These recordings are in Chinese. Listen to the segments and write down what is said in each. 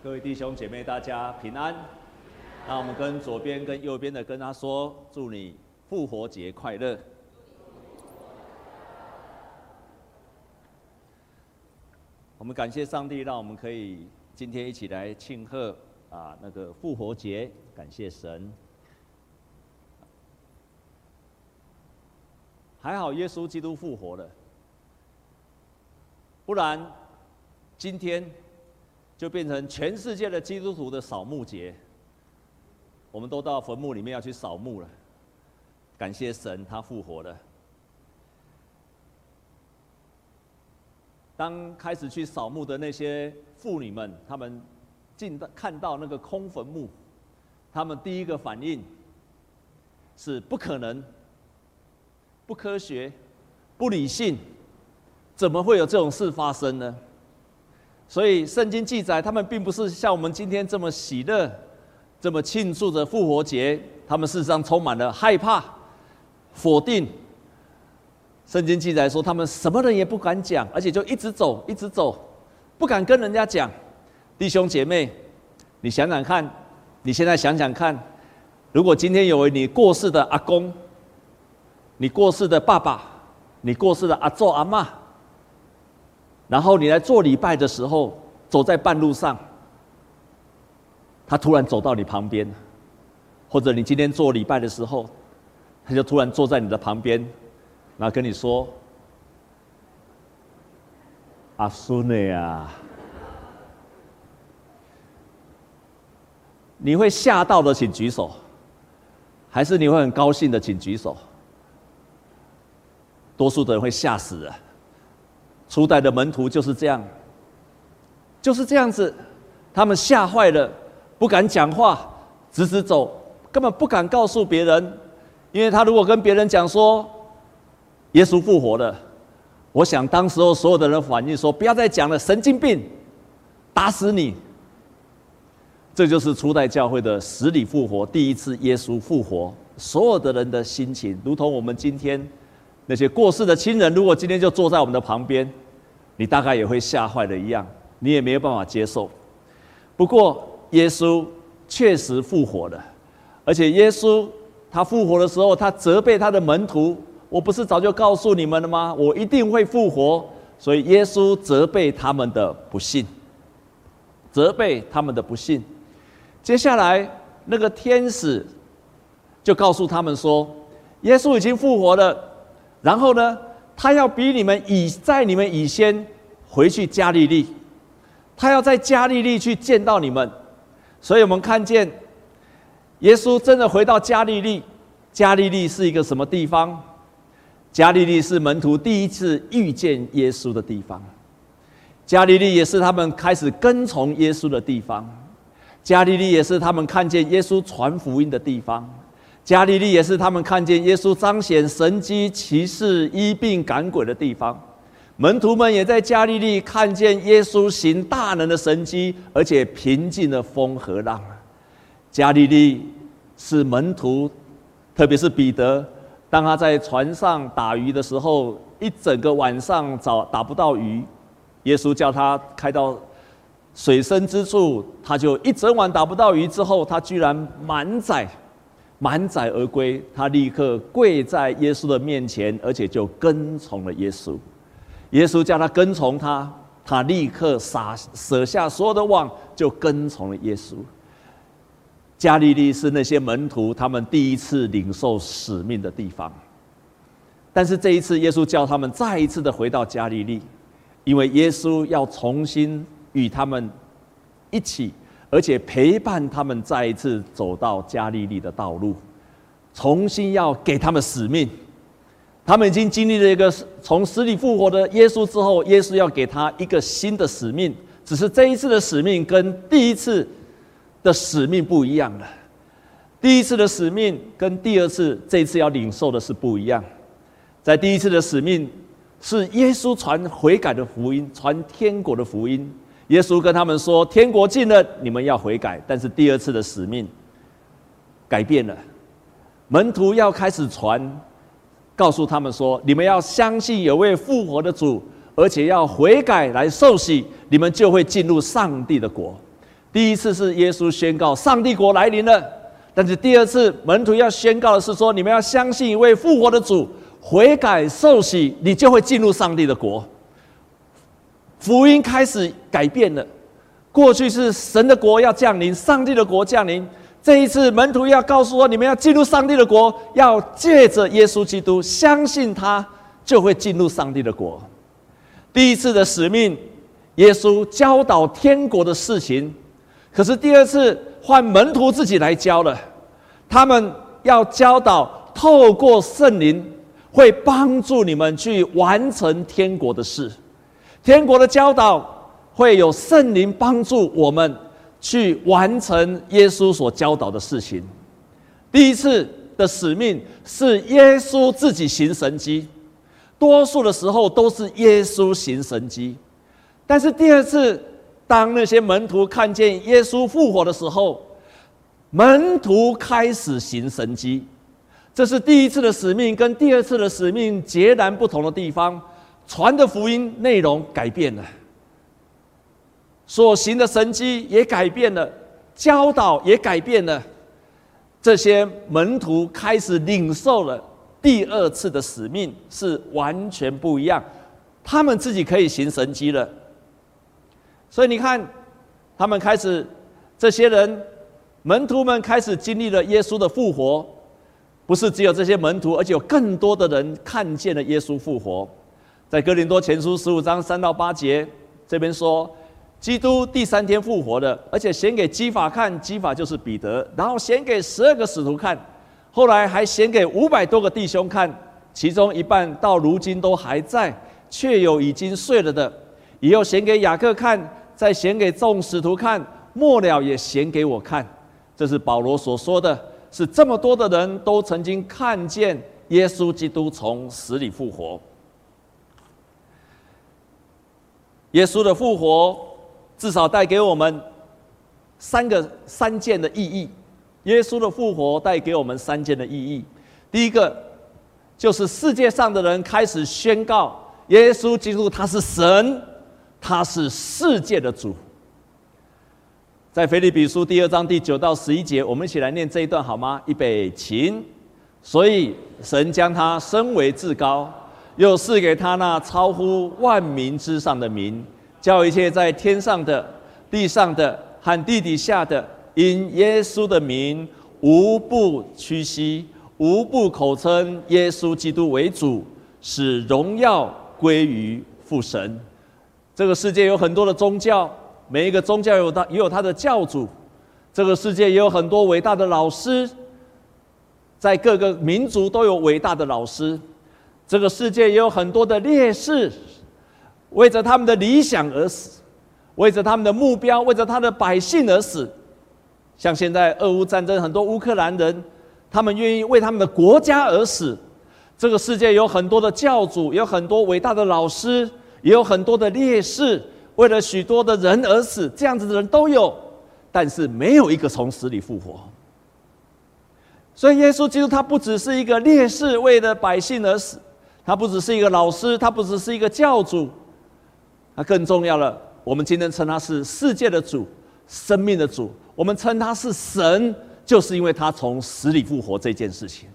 各位弟兄姐妹，大家平安。那我们跟左边、跟右边的跟他说：“祝你复活节快乐。”我们感谢上帝，让我们可以今天一起来庆贺啊那个复活节，感谢神。还好耶稣基督复活了，不然今天。就变成全世界的基督徒的扫墓节，我们都到坟墓里面要去扫墓了。感谢神，他复活了。当开始去扫墓的那些妇女们，他们进到看到那个空坟墓，他们第一个反应是不可能、不科学、不理性，怎么会有这种事发生呢？所以圣经记载，他们并不是像我们今天这么喜乐、这么庆祝着复活节，他们事实上充满了害怕、否定。圣经记载说，他们什么人也不敢讲，而且就一直走，一直走，不敢跟人家讲。弟兄姐妹，你想想看，你现在想想看，如果今天有位你过世的阿公、你过世的爸爸、你过世的阿祖阿嬷。然后你来做礼拜的时候，走在半路上，他突然走到你旁边，或者你今天做礼拜的时候，他就突然坐在你的旁边，然后跟你说：“阿苏内啊！”你会吓到的，请举手；还是你会很高兴的，请举手。多数的人会吓死了。初代的门徒就是这样，就是这样子，他们吓坏了，不敢讲话，直直走，根本不敢告诉别人，因为他如果跟别人讲说耶稣复活了，我想当时候所有的人反应说不要再讲了，神经病，打死你。这就是初代教会的死里复活，第一次耶稣复活，所有的人的心情，如同我们今天。那些过世的亲人，如果今天就坐在我们的旁边，你大概也会吓坏了一样，你也没有办法接受。不过，耶稣确实复活了，而且耶稣他复活的时候，他责备他的门徒：“我不是早就告诉你们了吗？我一定会复活。”所以，耶稣责备他们的不信，责备他们的不信。接下来，那个天使就告诉他们说：“耶稣已经复活了。”然后呢，他要比你们以在你们以先回去加利利，他要在加利利去见到你们，所以我们看见耶稣真的回到加利利。加利利是一个什么地方？加利利是门徒第一次遇见耶稣的地方，加利利也是他们开始跟从耶稣的地方，加利利也是他们看见耶稣传福音的地方。加利利也是他们看见耶稣彰显神迹奇事、医病赶鬼的地方。门徒们也在加利利看见耶稣行大能的神迹，而且平静了风和浪。加利利是门徒，特别是彼得，当他在船上打鱼的时候，一整个晚上找打不到鱼，耶稣叫他开到水深之处，他就一整晚打不到鱼，之后他居然满载。满载而归，他立刻跪在耶稣的面前，而且就跟从了耶稣。耶稣叫他跟从他，他立刻撒舍下所有的网，就跟从了耶稣。加利利是那些门徒他们第一次领受使命的地方，但是这一次耶稣叫他们再一次的回到加利利，因为耶稣要重新与他们一起。而且陪伴他们再一次走到加利利的道路，重新要给他们使命。他们已经经历了一个从死里复活的耶稣之后，耶稣要给他一个新的使命。只是这一次的使命跟第一次的使命不一样了。第一次的使命跟第二次这一次要领受的是不一样。在第一次的使命是耶稣传悔改的福音，传天国的福音。耶稣跟他们说：“天国近了，你们要悔改。”但是第二次的使命改变了，门徒要开始传，告诉他们说：“你们要相信有位复活的主，而且要悔改来受洗，你们就会进入上帝的国。”第一次是耶稣宣告上帝国来临了，但是第二次门徒要宣告的是说，你们要相信一位复活的主，悔改受洗，你就会进入上帝的国。福音开始改变了，过去是神的国要降临，上帝的国降临。这一次门徒要告诉我，你们要进入上帝的国，要借着耶稣基督相信他，就会进入上帝的国。第一次的使命，耶稣教导天国的事情，可是第二次换门徒自己来教了，他们要教导，透过圣灵会帮助你们去完成天国的事。天国的教导会有圣灵帮助我们去完成耶稣所教导的事情。第一次的使命是耶稣自己行神迹，多数的时候都是耶稣行神迹。但是第二次，当那些门徒看见耶稣复活的时候，门徒开始行神迹。这是第一次的使命跟第二次的使命截然不同的地方。传的福音内容改变了，所行的神迹也改变了，教导也改变了。这些门徒开始领受了第二次的使命，是完全不一样。他们自己可以行神迹了，所以你看，他们开始，这些人门徒们开始经历了耶稣的复活，不是只有这些门徒，而且有更多的人看见了耶稣复活。在哥林多前书十五章三到八节，这边说，基督第三天复活了，而且显给基法看，基法就是彼得，然后显给十二个使徒看，后来还显给五百多个弟兄看，其中一半到如今都还在，却有已经睡了的。以后显给雅各看，再显给众使徒看，末了也显给我看。这是保罗所说的，是这么多的人都曾经看见耶稣基督从死里复活。耶稣的复活至少带给我们三个三件的意义。耶稣的复活带给我们三件的意义。第一个就是世界上的人开始宣告耶稣基督他是神，他是世界的主。在腓立比书第二章第九到十一节，我们一起来念这一段好吗？预备，起。所以神将他升为至高。又赐给他那超乎万民之上的名，叫一切在天上的、地上的和地底下的，因耶稣的名，无不屈膝，无不口称耶稣基督为主，使荣耀归于父神。这个世界有很多的宗教，每一个宗教有他也有他的教主。这个世界也有很多伟大的老师，在各个民族都有伟大的老师。这个世界也有很多的烈士，为着他们的理想而死，为着他们的目标，为着他的百姓而死。像现在俄乌战争，很多乌克兰人，他们愿意为他们的国家而死。这个世界有很多的教主，有很多伟大的老师，也有很多的烈士，为了许多的人而死。这样子的人都有，但是没有一个从死里复活。所以耶稣基督他不只是一个烈士，为了百姓而死。他不只是一个老师，他不只是一个教主，他更重要了。我们今天称他是世界的主，生命的主。我们称他是神，就是因为他从死里复活这件事情。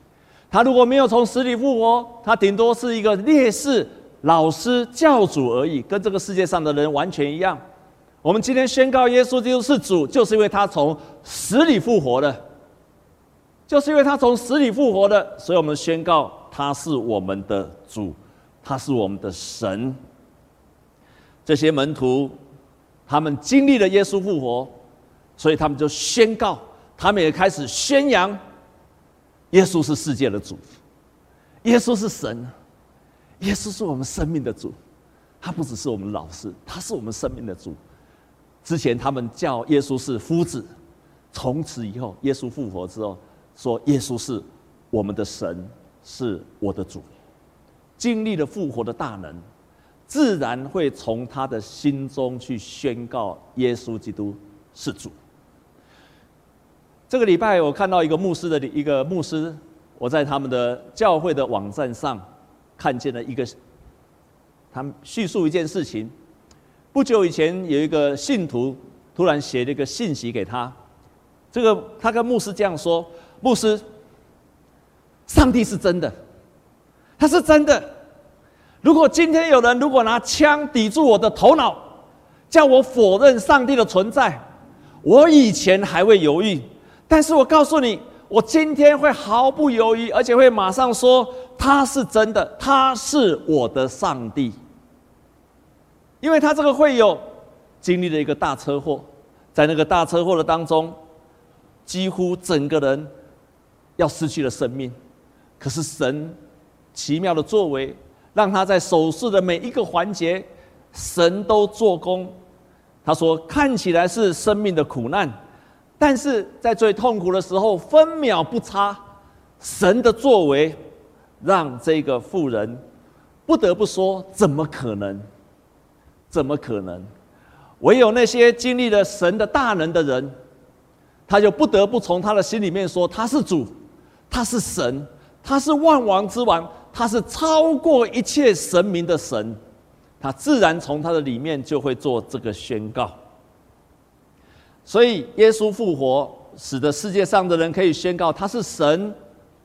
他如果没有从死里复活，他顶多是一个烈士、老师、教主而已，跟这个世界上的人完全一样。我们今天宣告耶稣基督是主，就是因为他从死里复活的，就是因为他从死里复活的，所以我们宣告。他是我们的主，他是我们的神。这些门徒，他们经历了耶稣复活，所以他们就宣告，他们也开始宣扬，耶稣是世界的主，耶稣是神，耶稣是我们生命的主。他不只是我们老师，他是我们生命的主。之前他们叫耶稣是夫子，从此以后，耶稣复活之后，说耶稣是我们的神。是我的主，经历了复活的大能，自然会从他的心中去宣告耶稣基督是主。这个礼拜我看到一个牧师的一个牧师，我在他们的教会的网站上看见了一个，他们叙述一件事情。不久以前有一个信徒突然写了一个信息给他。这个他跟牧师这样说：“牧师，上帝是真的，他是真的。如果今天有人如果拿枪抵住我的头脑，叫我否认上帝的存在，我以前还会犹豫，但是我告诉你，我今天会毫不犹豫，而且会马上说他是真的，他是我的上帝。因为他这个会有经历了一个大车祸，在那个大车祸的当中。”几乎整个人要失去了生命，可是神奇妙的作为，让他在手术的每一个环节，神都做工。他说：“看起来是生命的苦难，但是在最痛苦的时候，分秒不差，神的作为让这个妇人不得不说：怎么可能？怎么可能？唯有那些经历了神的大能的人。”他就不得不从他的心里面说：“他是主，他是神，他是万王之王，他是超过一切神明的神。”他自然从他的里面就会做这个宣告。所以，耶稣复活，使得世界上的人可以宣告他是神，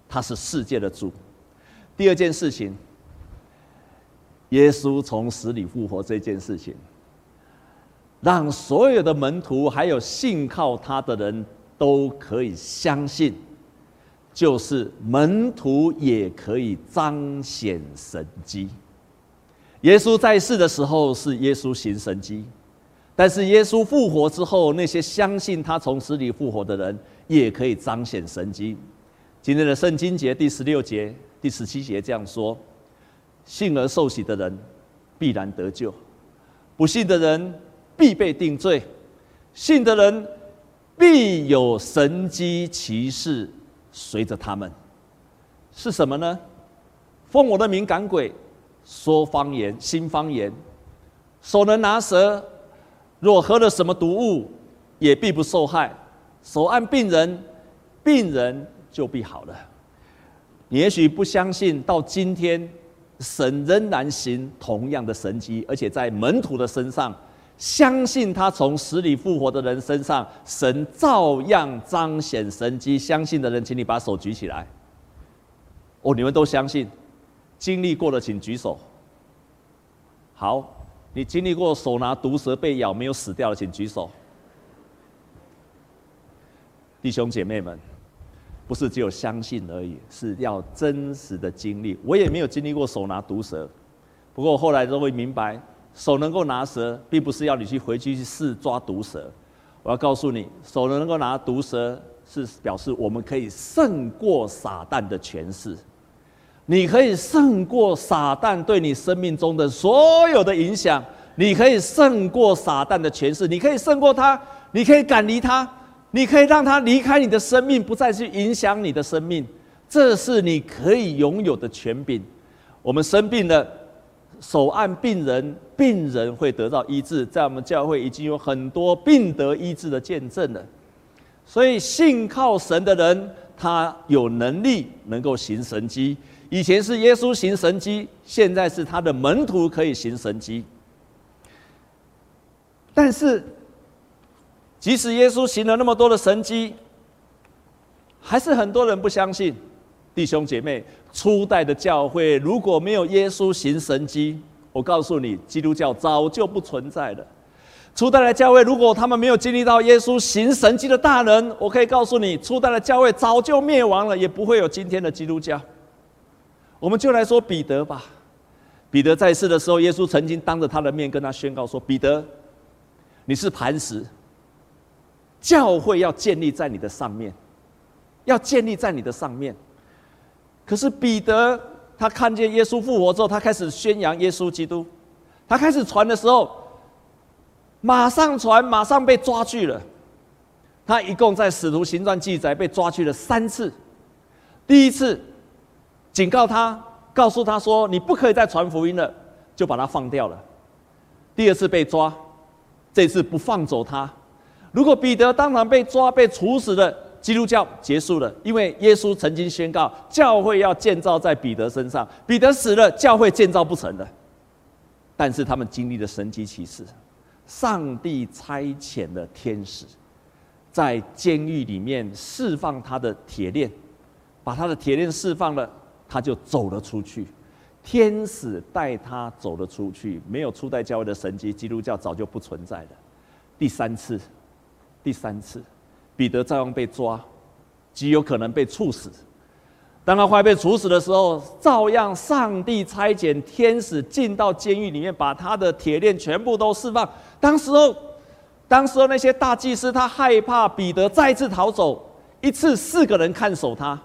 他是世界的主。第二件事情，耶稣从死里复活这件事情。让所有的门徒还有信靠他的人都可以相信，就是门徒也可以彰显神迹。耶稣在世的时候是耶稣行神迹，但是耶稣复活之后，那些相信他从死里复活的人也可以彰显神迹。今天的圣经节第十六节、第十七节这样说：信而受洗的人必然得救，不信的人。必被定罪，信的人必有神迹奇事随着他们，是什么呢？奉我的名赶鬼，说方言新方言，手能拿蛇，若喝了什么毒物，也必不受害。手按病人，病人就必好了。你也许不相信，到今天神仍然行同样的神迹，而且在门徒的身上。相信他从死里复活的人身上，神照样彰显神迹。相信的人，请你把手举起来。哦，你们都相信，经历过的请举手。好，你经历过手拿毒蛇被咬没有死掉的，请举手。弟兄姐妹们，不是只有相信而已，是要真实的经历。我也没有经历过手拿毒蛇，不过我后来都会明白。手能够拿蛇，并不是要你去回去去试抓毒蛇。我要告诉你，手能够拿毒蛇，是表示我们可以胜过撒旦的权势。你可以胜过撒旦对你生命中的所有的影响，你可以胜过撒旦的权势，你可以胜过他，你可以赶离他，你可以让他离开你的生命，不再去影响你的生命。这是你可以拥有的权柄。我们生病了。手按病人，病人会得到医治。在我们教会已经有很多病得医治的见证了。所以信靠神的人，他有能力能够行神迹。以前是耶稣行神迹，现在是他的门徒可以行神迹。但是，即使耶稣行了那么多的神迹，还是很多人不相信。弟兄姐妹。初代的教会如果没有耶稣行神迹，我告诉你，基督教早就不存在了。初代的教会如果他们没有经历到耶稣行神迹的大能，我可以告诉你，初代的教会早就灭亡了，也不会有今天的基督教。我们就来说彼得吧。彼得在世的时候，耶稣曾经当着他的面跟他宣告说：“彼得，你是磐石，教会要建立在你的上面，要建立在你的上面。”可是彼得他看见耶稣复活之后，他开始宣扬耶稣基督。他开始传的时候，马上传，马上被抓去了。他一共在使徒行传记载被抓去了三次。第一次警告他，告诉他说：“你不可以再传福音了，就把他放掉了。”第二次被抓，这次不放走他。如果彼得当场被抓，被处死了。基督教结束了，因为耶稣曾经宣告，教会要建造在彼得身上。彼得死了，教会建造不成了。但是他们经历了神迹奇事，上帝差遣了天使，在监狱里面释放他的铁链，把他的铁链释放了，他就走了出去。天使带他走了出去，没有初代教会的神迹，基督教早就不存在了。第三次，第三次，彼得照样被抓，极有可能被处死。当他快被处死的时候，照样上帝差遣天使进到监狱里面，把他的铁链全部都释放。当时候，当时候那些大祭司他害怕彼得再次逃走，一次四个人看守他，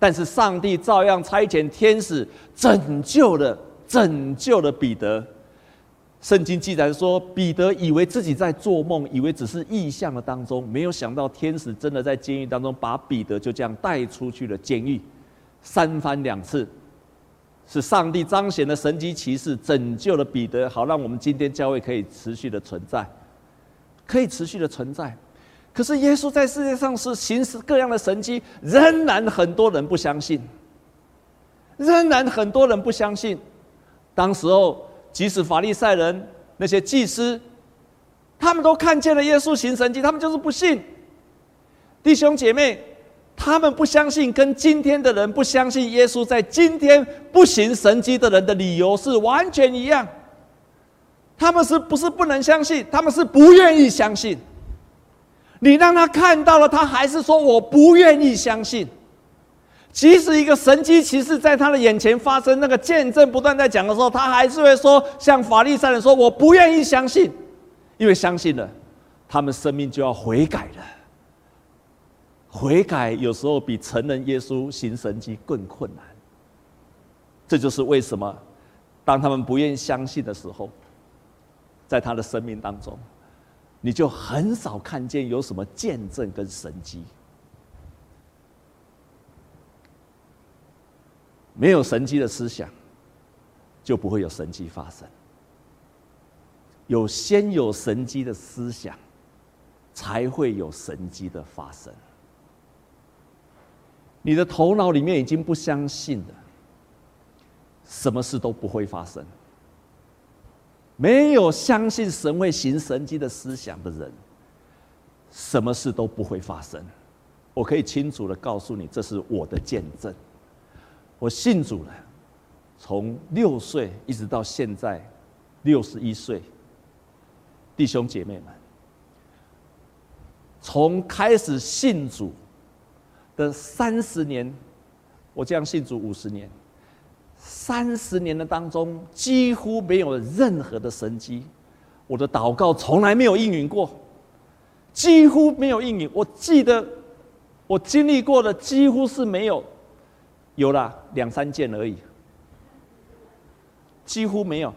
但是上帝照样差遣天使拯救了，拯救了彼得。圣经记载说，彼得以为自己在做梦，以为只是异象的当中，没有想到天使真的在监狱当中把彼得就这样带出去了监狱。三番两次，是上帝彰显的神迹奇事，拯救了彼得，好让我们今天教会可以持续的存在，可以持续的存在。可是耶稣在世界上是行使各样的神迹，仍然很多人不相信，仍然很多人不相信。当时候。即使法利赛人那些祭司，他们都看见了耶稣行神迹，他们就是不信。弟兄姐妹，他们不相信，跟今天的人不相信耶稣在今天不行神迹的人的理由是完全一样。他们是不是不能相信？他们是不愿意相信。你让他看到了，他还是说我不愿意相信。即使一个神迹奇事在他的眼前发生，那个见证不断在讲的时候，他还是会说：“像法利赛人说，我不愿意相信，因为相信了，他们生命就要悔改了。悔改有时候比承认耶稣行神迹更困难。这就是为什么，当他们不愿意相信的时候，在他的生命当中，你就很少看见有什么见证跟神迹。”没有神迹的思想，就不会有神迹发生。有先有神迹的思想，才会有神迹的发生。你的头脑里面已经不相信了，什么事都不会发生。没有相信神会行神迹的思想的人，什么事都不会发生。我可以清楚的告诉你，这是我的见证。我信主了，从六岁一直到现在六十一岁，弟兄姐妹们，从开始信主的三十年，我这样信主五十年，三十年的当中几乎没有任何的神迹，我的祷告从来没有应允过，几乎没有应允。我记得我经历过的几乎是没有。有了两三件而已，几乎没有。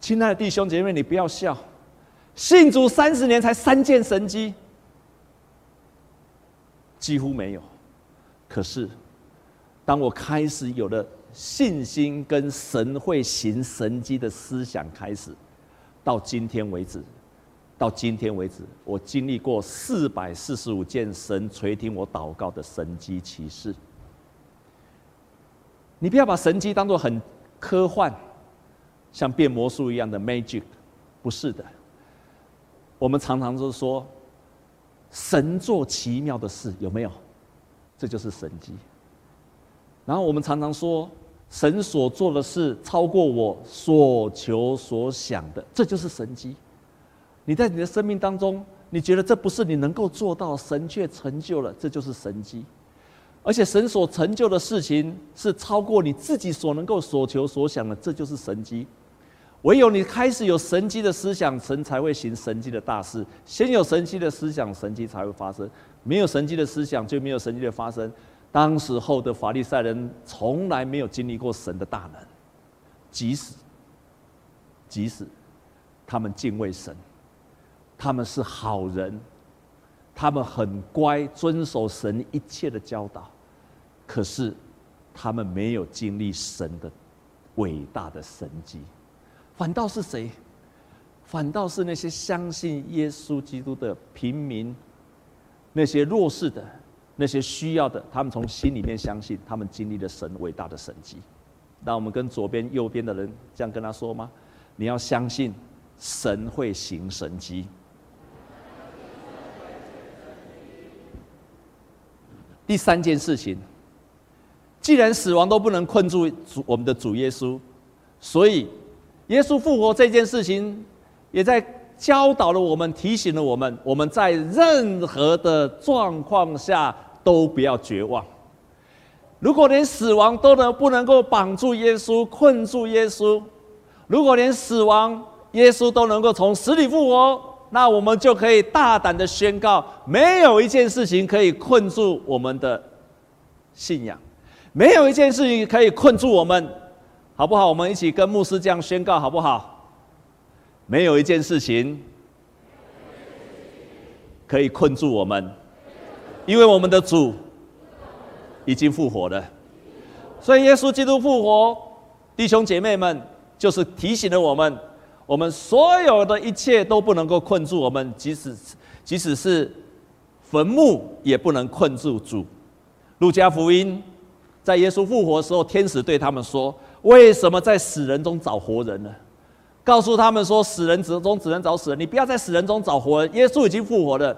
亲爱的弟兄姐妹，你不要笑，信主三十年才三件神迹，几乎没有。可是，当我开始有了信心跟神会行神迹的思想，开始到今天为止，到今天为止，我经历过四百四十五件神垂听我祷告的神迹奇事。你不要把神迹当做很科幻，像变魔术一样的 magic，不是的。我们常常都说，神做奇妙的事，有没有？这就是神迹。然后我们常常说，神所做的事超过我所求所想的，这就是神迹。你在你的生命当中，你觉得这不是你能够做到，神却成就了，这就是神迹。而且神所成就的事情是超过你自己所能够所求所想的，这就是神迹。唯有你开始有神迹的思想，神才会行神迹的大事。先有神迹的思想，神迹才会发生；没有神迹的思想，就没有神迹的发生。当时候的法利赛人从来没有经历过神的大能，即使即使他们敬畏神，他们是好人。他们很乖，遵守神一切的教导，可是他们没有经历神的伟大的神迹，反倒是谁？反倒是那些相信耶稣基督的平民，那些弱势的，那些需要的，他们从心里面相信，他们经历了神伟大的神迹。那我们跟左边、右边的人这样跟他说吗？你要相信，神会行神迹。第三件事情，既然死亡都不能困住主我们的主耶稣，所以耶稣复活这件事情，也在教导了我们，提醒了我们，我们在任何的状况下都不要绝望。如果连死亡都能不能够绑住耶稣、困住耶稣，如果连死亡耶稣都能够从死里复活，那我们就可以大胆的宣告：没有一件事情可以困住我们的信仰，没有一件事情可以困住我们，好不好？我们一起跟牧师这样宣告，好不好？没有一件事情可以困住我们，因为我们的主。已经复活了，所以耶稣基督复活，弟兄姐妹们，就是提醒了我们，我们所有的一切都不能够困住我们，即使即使是坟墓也不能困住主。路加福音在耶稣复活的时候，天使对他们说：“为什么在死人中找活人呢？”告诉他们说：“死人之中只能找死人，你不要在死人中找活人。耶稣已经复活了，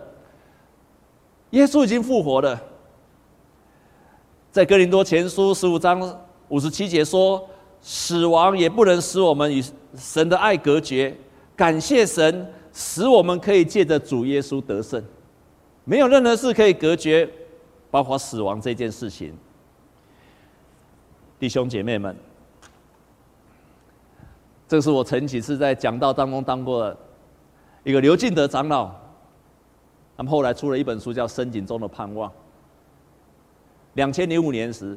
耶稣已经复活了。”在哥林多前书十五章五十七节说：“死亡也不能使我们与神的爱隔绝。感谢神，使我们可以借着主耶稣得胜。没有任何事可以隔绝，包括死亡这件事情。”弟兄姐妹们，这是我曾几次在讲道当中当过的一个刘敬德长老，他们后来出了一本书，叫《深井中的盼望》。两千零五年时，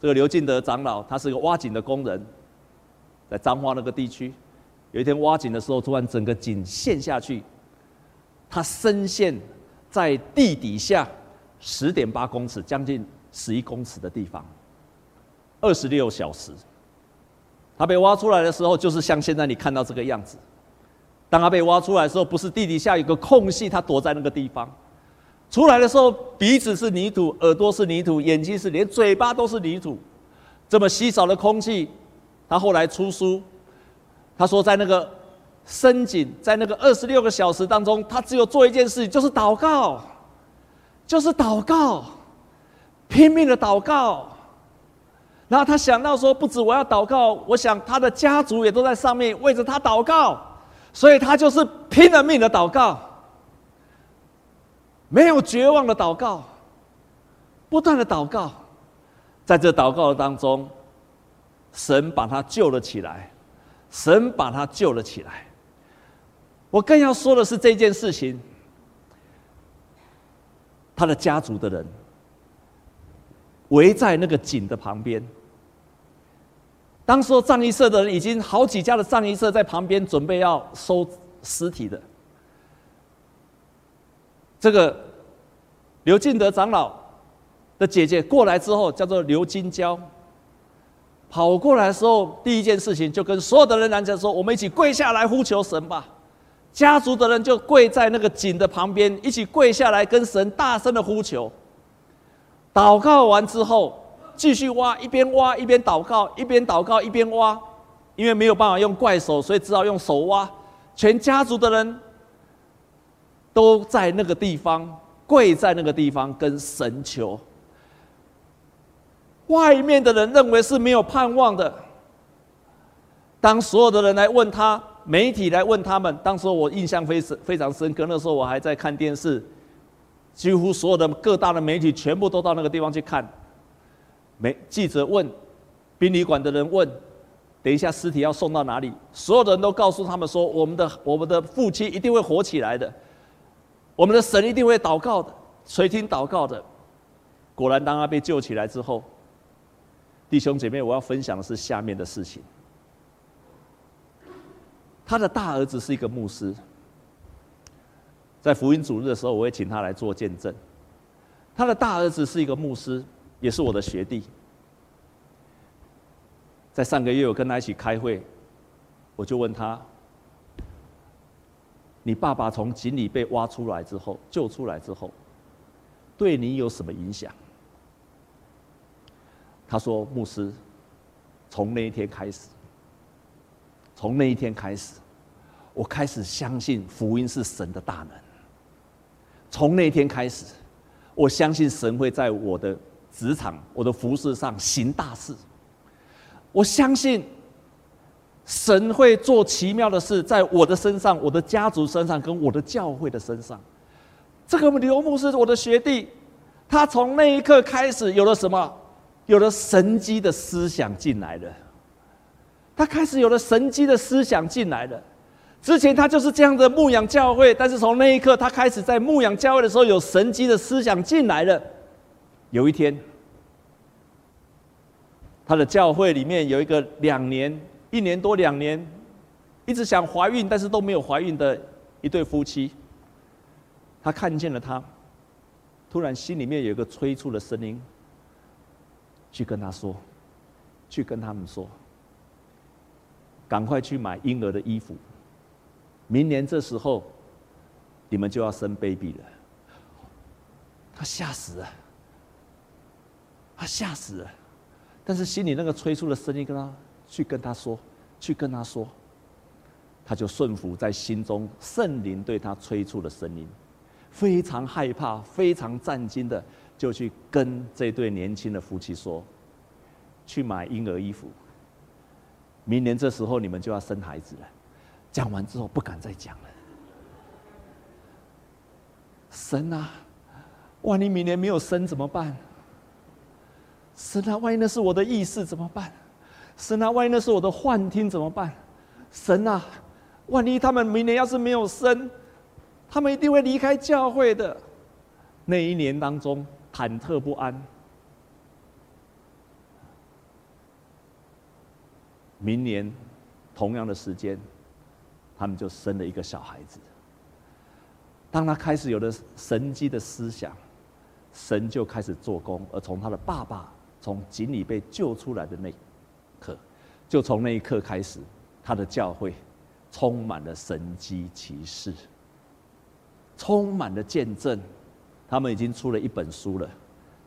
这个刘进德长老，他是个挖井的工人，在彰化那个地区。有一天挖井的时候，突然整个井陷下去，他深陷在地底下十点八公尺，将近十一公尺的地方，二十六小时。他被挖出来的时候，就是像现在你看到这个样子。当他被挖出来的时候，不是地底下有个空隙，他躲在那个地方。出来的时候，鼻子是泥土，耳朵是泥土，眼睛是，连嘴巴都是泥土。这么稀少的空气，他后来出书，他说在那个深井，在那个二十六个小时当中，他只有做一件事，就是祷告，就是祷告，拼命的祷告。然后他想到说，不止我要祷告，我想他的家族也都在上面为着他祷告，所以他就是拼了命的祷告。没有绝望的祷告，不断的祷告，在这祷告当中，神把他救了起来，神把他救了起来。我更要说的是这件事情，他的家族的人围在那个井的旁边，当时葬仪社的人已经好几家的葬仪社在旁边准备要收尸体的。这个刘敬德长老的姐姐过来之后，叫做刘金娇，跑过来的时候，第一件事情就跟所有的人讲说：“我们一起跪下来呼求神吧。”家族的人就跪在那个井的旁边，一起跪下来跟神大声的呼求。祷告完之后，继续挖，一边挖一边祷告，一边祷告一边挖，因为没有办法用怪手，所以只好用手挖。全家族的人。都在那个地方跪在那个地方跟神求。外面的人认为是没有盼望的。当所有的人来问他，媒体来问他们，当时我印象非常非常深刻。那时候我还在看电视，几乎所有的各大的媒体全部都到那个地方去看。媒记者问，殡仪馆的人问，等一下尸体要送到哪里？所有的人都告诉他们说，我们的我们的父亲一定会活起来的。我们的神一定会祷告的，垂听祷告的。果然，当他被救起来之后，弟兄姐妹，我要分享的是下面的事情。他的大儿子是一个牧师，在福音主日的时候，我会请他来做见证。他的大儿子是一个牧师，也是我的学弟。在上个月，我跟他一起开会，我就问他。你爸爸从井里被挖出来之后，救出来之后，对你有什么影响？他说：“牧师，从那一天开始，从那一天开始，我开始相信福音是神的大能。从那一天开始，我相信神会在我的职场、我的服事上行大事。我相信神会做奇妙的事，在我的身上、我的家族身上，跟我的教会的身上。这个刘牧师，我的学弟，他从那一刻开始有了什么？有了神机的思想进来了。他开始有了神机的思想进来了。之前他就是这样的牧养教会，但是从那一刻，他开始在牧养教会的时候，有神机的思想进来了。有一天，他的教会里面有一个两年、一年多两年，一直想怀孕但是都没有怀孕的一对夫妻。他看见了他，突然心里面有一个催促的声音，去跟他说，去跟他们说，赶快去买婴儿的衣服，明年这时候，你们就要生 baby 了。他吓死了，他吓死了，但是心里那个催促的声音跟他去跟他说，去跟他说，他就顺服在心中圣灵对他催促的声音。非常害怕、非常战惊的，就去跟这对年轻的夫妻说：“去买婴儿衣服，明年这时候你们就要生孩子了。”讲完之后不敢再讲了。神啊，万一明年没有生怎么办？神啊，万一那是我的意思怎么办？神啊，万一那是我的幻听怎么办？神啊，万一他们明年要是没有生？他们一定会离开教会的。那一年当中，忐忑不安。明年同样的时间，他们就生了一个小孩子。当他开始有了神迹的思想，神就开始做工。而从他的爸爸从井里被救出来的那，就从那一刻开始，他的教会充满了神迹奇事。充满了见证，他们已经出了一本书了，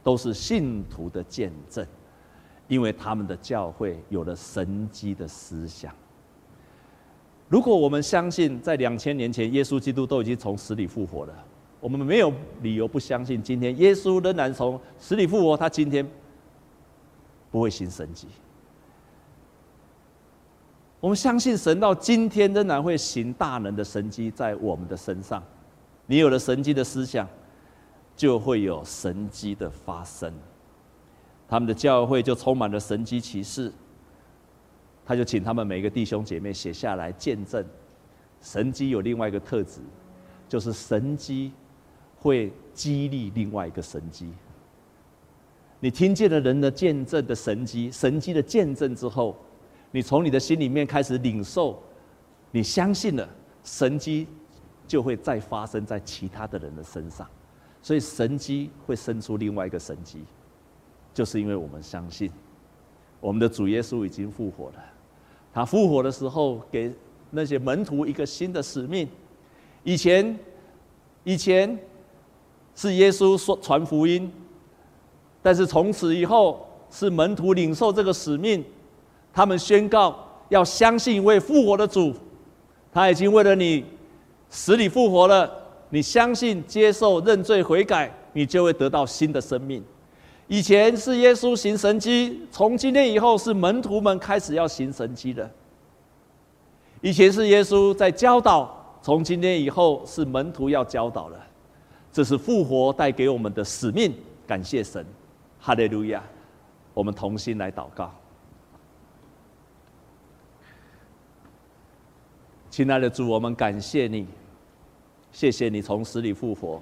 都是信徒的见证，因为他们的教会有了神迹的思想。如果我们相信在两千年前耶稣基督都已经从死里复活了，我们没有理由不相信今天耶稣仍然从死里复活，他今天不会行神迹。我们相信神到今天仍然会行大能的神迹在我们的身上。你有了神迹的思想，就会有神迹的发生。他们的教会就充满了神迹奇事。他就请他们每个弟兄姐妹写下来见证。神迹有另外一个特质，就是神迹会激励另外一个神迹。你听见了人的见证的神迹，神迹的见证之后，你从你的心里面开始领受，你相信了神迹。就会再发生在其他的人的身上，所以神迹会生出另外一个神迹，就是因为我们相信我们的主耶稣已经复活了。他复活的时候，给那些门徒一个新的使命。以前，以前是耶稣说传福音，但是从此以后是门徒领受这个使命，他们宣告要相信一位复活的主，他已经为了你。死里复活了，你相信、接受、认罪、悔改，你就会得到新的生命。以前是耶稣行神迹，从今天以后是门徒们开始要行神迹的。以前是耶稣在教导，从今天以后是门徒要教导了。这是复活带给我们的使命，感谢神，哈利路亚！我们同心来祷告。亲爱的主，我们感谢你。谢谢你从死里复活，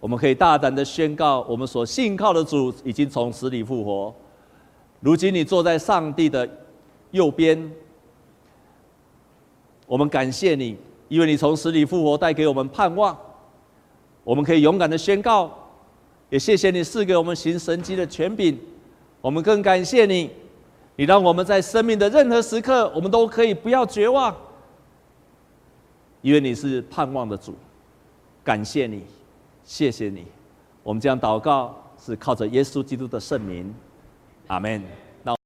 我们可以大胆的宣告，我们所信靠的主已经从死里复活。如今你坐在上帝的右边，我们感谢你，因为你从死里复活带给我们盼望，我们可以勇敢的宣告。也谢谢你赐给我们行神迹的权柄，我们更感谢你，你让我们在生命的任何时刻，我们都可以不要绝望。因为你是盼望的主，感谢你，谢谢你，我们这样祷告是靠着耶稣基督的圣名，阿门。